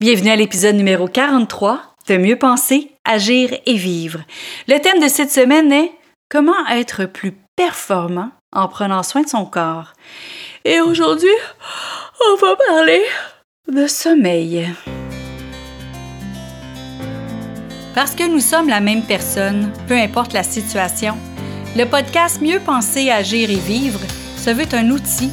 Bienvenue à l'épisode numéro 43 de Mieux penser, agir et vivre. Le thème de cette semaine est Comment être plus performant en prenant soin de son corps. Et aujourd'hui, on va parler de sommeil. Parce que nous sommes la même personne, peu importe la situation, le podcast Mieux penser, agir et vivre se veut un outil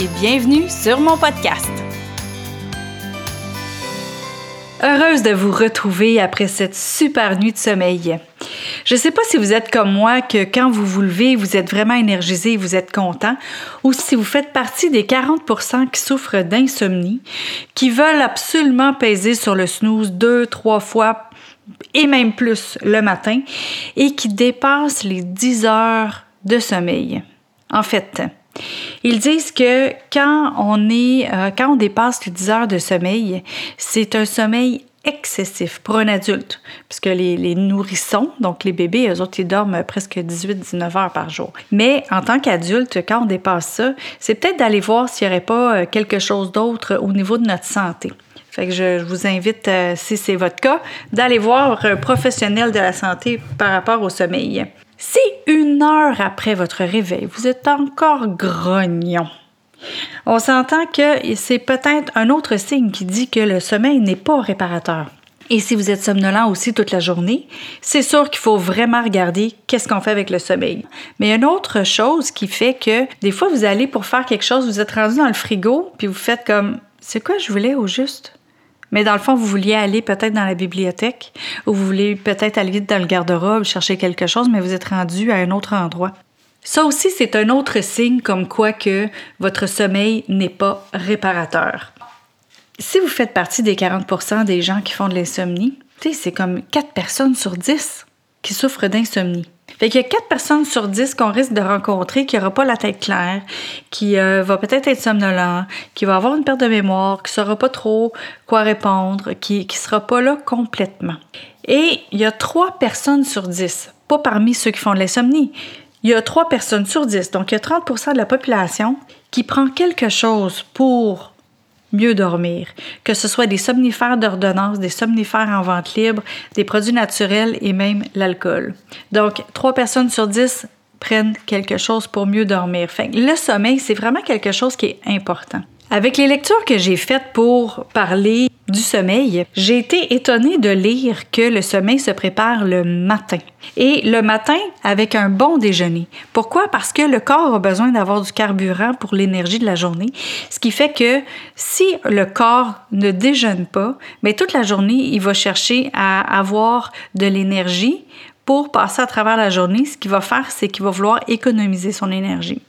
et bienvenue sur mon podcast. Heureuse de vous retrouver après cette super nuit de sommeil. Je ne sais pas si vous êtes comme moi, que quand vous vous levez, vous êtes vraiment énergisé et vous êtes content, ou si vous faites partie des 40% qui souffrent d'insomnie, qui veulent absolument peser sur le snooze deux, trois fois et même plus le matin, et qui dépassent les 10 heures de sommeil. En fait, ils disent que quand on est, euh, quand on dépasse les 10 heures de sommeil, c'est un sommeil excessif pour un adulte, puisque les, nourrissons, donc les bébés, eux autres, ils dorment presque 18-19 heures par jour. Mais en tant qu'adulte, quand on dépasse ça, c'est peut-être d'aller voir s'il n'y aurait pas euh, quelque chose d'autre au niveau de notre santé. Je, vous invite, euh, si c'est votre cas, d'aller voir un professionnel de la santé par rapport au sommeil. Si une heure après votre réveil, vous êtes encore grognon, on s'entend que c'est peut-être un autre signe qui dit que le sommeil n'est pas réparateur. Et si vous êtes somnolent aussi toute la journée, c'est sûr qu'il faut vraiment regarder qu'est-ce qu'on fait avec le sommeil. Mais une autre chose qui fait que des fois vous allez pour faire quelque chose, vous êtes rendu dans le frigo, puis vous faites comme c'est quoi je voulais au juste? Mais dans le fond, vous vouliez aller peut-être dans la bibliothèque ou vous voulez peut-être aller dans le garde-robe chercher quelque chose, mais vous êtes rendu à un autre endroit. Ça aussi, c'est un autre signe comme quoi que votre sommeil n'est pas réparateur. Si vous faites partie des 40% des gens qui font de l'insomnie, c'est comme 4 personnes sur 10 qui souffrent d'insomnie. Fait qu'il y a 4 personnes sur 10 qu'on risque de rencontrer qui n'aura pas la tête claire, qui euh, va peut-être être somnolent, qui va avoir une perte de mémoire, qui ne saura pas trop quoi répondre, qui ne sera pas là complètement. Et il y a 3 personnes sur 10, pas parmi ceux qui font de l'insomnie, il y a 3 personnes sur 10, donc il y a 30% de la population qui prend quelque chose pour mieux dormir, que ce soit des somnifères d'ordonnance, des somnifères en vente libre, des produits naturels et même l'alcool. Donc, trois personnes sur dix prennent quelque chose pour mieux dormir. le sommeil, c'est vraiment quelque chose qui est important. Avec les lectures que j'ai faites pour parler du sommeil, j'ai été étonnée de lire que le sommeil se prépare le matin. Et le matin avec un bon déjeuner. Pourquoi? Parce que le corps a besoin d'avoir du carburant pour l'énergie de la journée. Ce qui fait que si le corps ne déjeune pas, mais toute la journée, il va chercher à avoir de l'énergie pour passer à travers la journée. Ce qu'il va faire, c'est qu'il va vouloir économiser son énergie.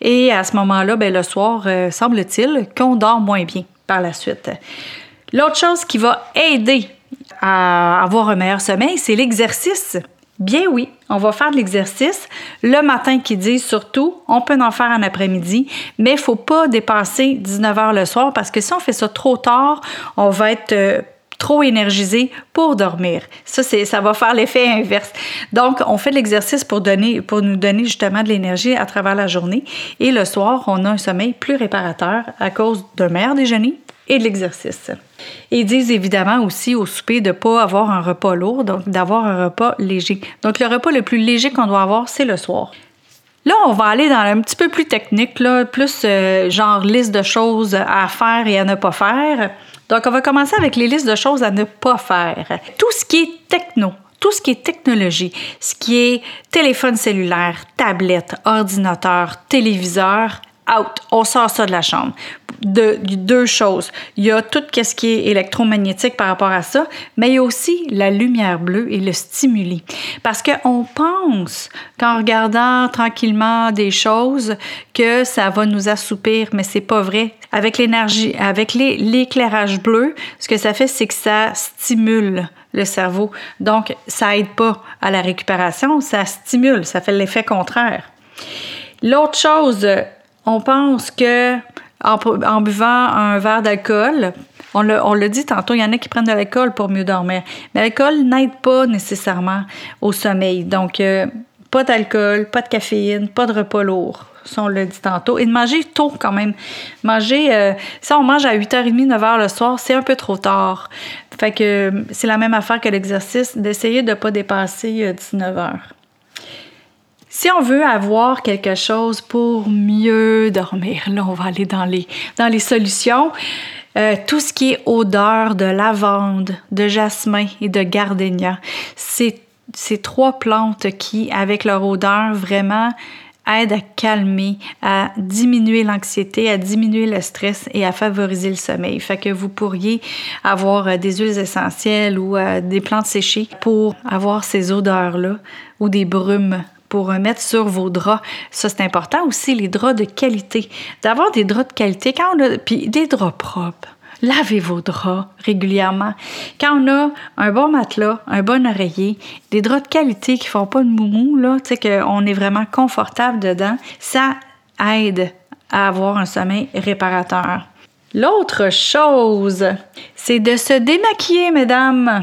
Et à ce moment-là, ben, le soir, euh, semble-t-il qu'on dort moins bien par la suite. L'autre chose qui va aider à avoir un meilleur sommeil, c'est l'exercice. Bien oui, on va faire de l'exercice. Le matin qui dit surtout, on peut en faire en après-midi, mais il ne faut pas dépasser 19 heures le soir parce que si on fait ça trop tard, on va être euh, trop énergisé pour dormir. Ça, ça va faire l'effet inverse. Donc, on fait de l'exercice pour, pour nous donner justement de l'énergie à travers la journée. Et le soir, on a un sommeil plus réparateur à cause d'un meilleur déjeuner et de l'exercice. ils disent évidemment aussi au souper de ne pas avoir un repas lourd, donc d'avoir un repas léger. Donc, le repas le plus léger qu'on doit avoir, c'est le soir. Là, on va aller dans un petit peu plus technique, là, plus euh, genre liste de choses à faire et à ne pas faire. Donc, on va commencer avec les listes de choses à ne pas faire. Tout ce qui est techno, tout ce qui est technologie, ce qui est téléphone cellulaire, tablette, ordinateur, téléviseur, out. On sort ça de la chambre. De, deux choses. Il y a tout ce qui est électromagnétique par rapport à ça, mais il y a aussi la lumière bleue et le stimuli. Parce qu'on pense qu'en regardant tranquillement des choses que ça va nous assoupir, mais c'est pas vrai. Avec l'énergie, avec l'éclairage bleu, ce que ça fait, c'est que ça stimule le cerveau. Donc, ça aide pas à la récupération, ça stimule, ça fait l'effet contraire. L'autre chose, on pense que en, buvant un verre d'alcool, on l'a dit tantôt, il y en a qui prennent de l'alcool pour mieux dormir. Mais l'alcool n'aide pas nécessairement au sommeil. Donc, euh, pas d'alcool, pas de caféine, pas de repas lourd. Ça, on l'a dit tantôt. Et de manger tôt quand même. Manger, euh, si on mange à 8h30, 9h le soir, c'est un peu trop tard. Fait que c'est la même affaire que l'exercice, d'essayer de ne pas dépasser 19h. Si on veut avoir quelque chose pour mieux dormir, là, on va aller dans les, dans les solutions. Euh, tout ce qui est odeur de lavande, de jasmin et de gardénia, c'est ces trois plantes qui, avec leur odeur, vraiment aident à calmer, à diminuer l'anxiété, à diminuer le stress et à favoriser le sommeil. Fait que vous pourriez avoir euh, des huiles essentielles ou euh, des plantes séchées pour avoir ces odeurs-là ou des brumes pour mettre sur vos draps. Ça, c'est important aussi, les draps de qualité. D'avoir des draps de qualité, quand on a, puis des draps propres. Lavez vos draps régulièrement. Quand on a un bon matelas, un bon oreiller, des draps de qualité qui font pas de moumou, là, tu sais, qu'on est vraiment confortable dedans, ça aide à avoir un sommeil réparateur. L'autre chose, c'est de se démaquiller, mesdames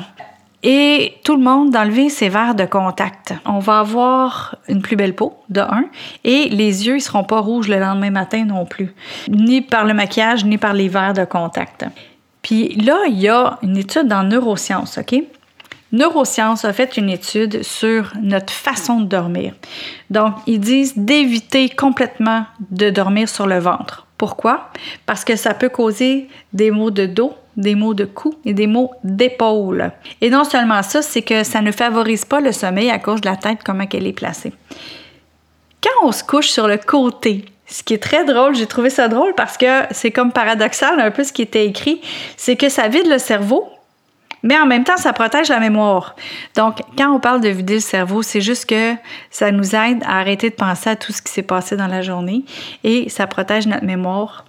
et tout le monde d'enlever ses verres de contact. On va avoir une plus belle peau, de un, et les yeux, ils seront pas rouges le lendemain matin non plus, ni par le maquillage, ni par les verres de contact. Puis là, il y a une étude dans neurosciences, OK? Neurosciences a fait une étude sur notre façon de dormir. Donc, ils disent d'éviter complètement de dormir sur le ventre. Pourquoi? Parce que ça peut causer des maux de dos, des maux de cou et des maux d'épaule. Et non seulement ça, c'est que ça ne favorise pas le sommeil à cause de la tête, comment elle est placée. Quand on se couche sur le côté, ce qui est très drôle, j'ai trouvé ça drôle parce que c'est comme paradoxal un peu ce qui était écrit, c'est que ça vide le cerveau, mais en même temps, ça protège la mémoire. Donc, quand on parle de vider le cerveau, c'est juste que ça nous aide à arrêter de penser à tout ce qui s'est passé dans la journée et ça protège notre mémoire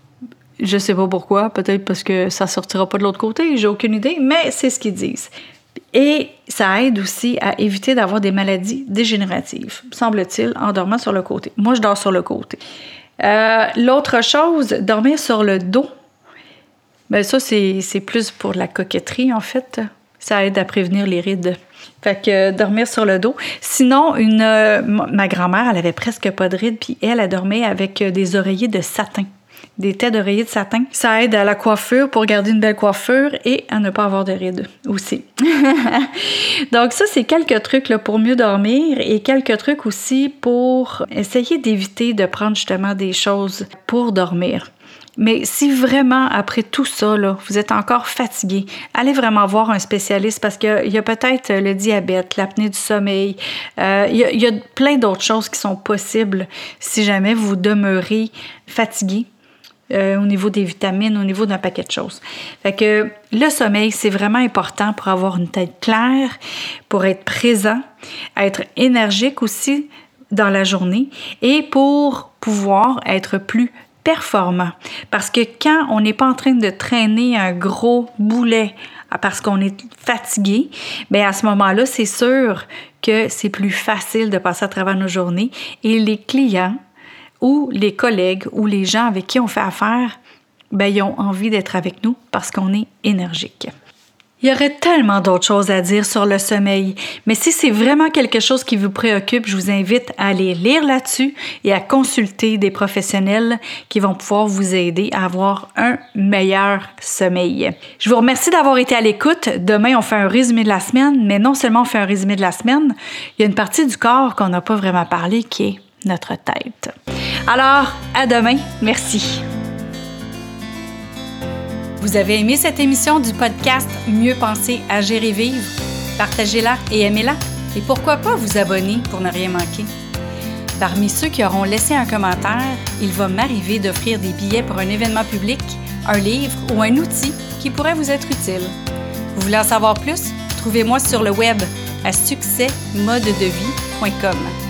je sais pas pourquoi, peut-être parce que ça sortira pas de l'autre côté, j'ai aucune idée, mais c'est ce qu'ils disent. Et ça aide aussi à éviter d'avoir des maladies dégénératives, semble-t-il, en dormant sur le côté. Moi, je dors sur le côté. Euh, l'autre chose, dormir sur le dos. Ben ça, c'est plus pour la coquetterie, en fait. Ça aide à prévenir les rides. Fait que dormir sur le dos. Sinon, euh, ma grand-mère, elle avait presque pas de rides, puis elle, elle dormait avec des oreillers de satin des têtes d'oreiller de satin. Ça aide à la coiffure pour garder une belle coiffure et à ne pas avoir de rides aussi. Donc ça, c'est quelques trucs pour mieux dormir et quelques trucs aussi pour essayer d'éviter de prendre justement des choses pour dormir. Mais si vraiment, après tout ça, vous êtes encore fatigué, allez vraiment voir un spécialiste parce qu'il y a, peut-être le diabète, l'apnée du sommeil. Euh, il y a plein d'autres choses qui sont possibles si jamais vous demeurez fatigué euh, au niveau des vitamines, au niveau d'un paquet de choses. Fait que le sommeil, c'est vraiment important pour avoir une tête claire, pour être présent, être énergique aussi dans la journée et pour pouvoir être plus performant. Parce que quand on n'est pas en train de traîner un gros boulet parce qu'on est fatigué, bien à ce moment-là, c'est sûr que c'est plus facile de passer à travers nos journées et les clients ou les collègues ou les gens avec qui on fait affaire, ben, ils ont envie d'être avec nous parce qu'on est énergique. Il y aurait tellement d'autres choses à dire sur le sommeil, mais si c'est vraiment quelque chose qui vous préoccupe, je vous invite à aller lire là-dessus et à consulter des professionnels qui vont pouvoir vous aider à avoir un meilleur sommeil. Je vous remercie d'avoir été à l'écoute. Demain, on fait un résumé de la semaine, mais non seulement on fait un résumé de la semaine, il y a une partie du corps qu'on n'a pas vraiment parlé qui est notre tête. Alors, à demain. Merci. Vous avez aimé cette émission du podcast Mieux penser, agir et vivre? Partagez-la et aimez-la. Et pourquoi pas vous abonner pour ne rien manquer? Parmi ceux qui auront laissé un commentaire, il va m'arriver d'offrir des billets pour un événement public, un livre ou un outil qui pourrait vous être utile. Vous voulez en savoir plus? Trouvez-moi sur le web à succèsmodedevie.com.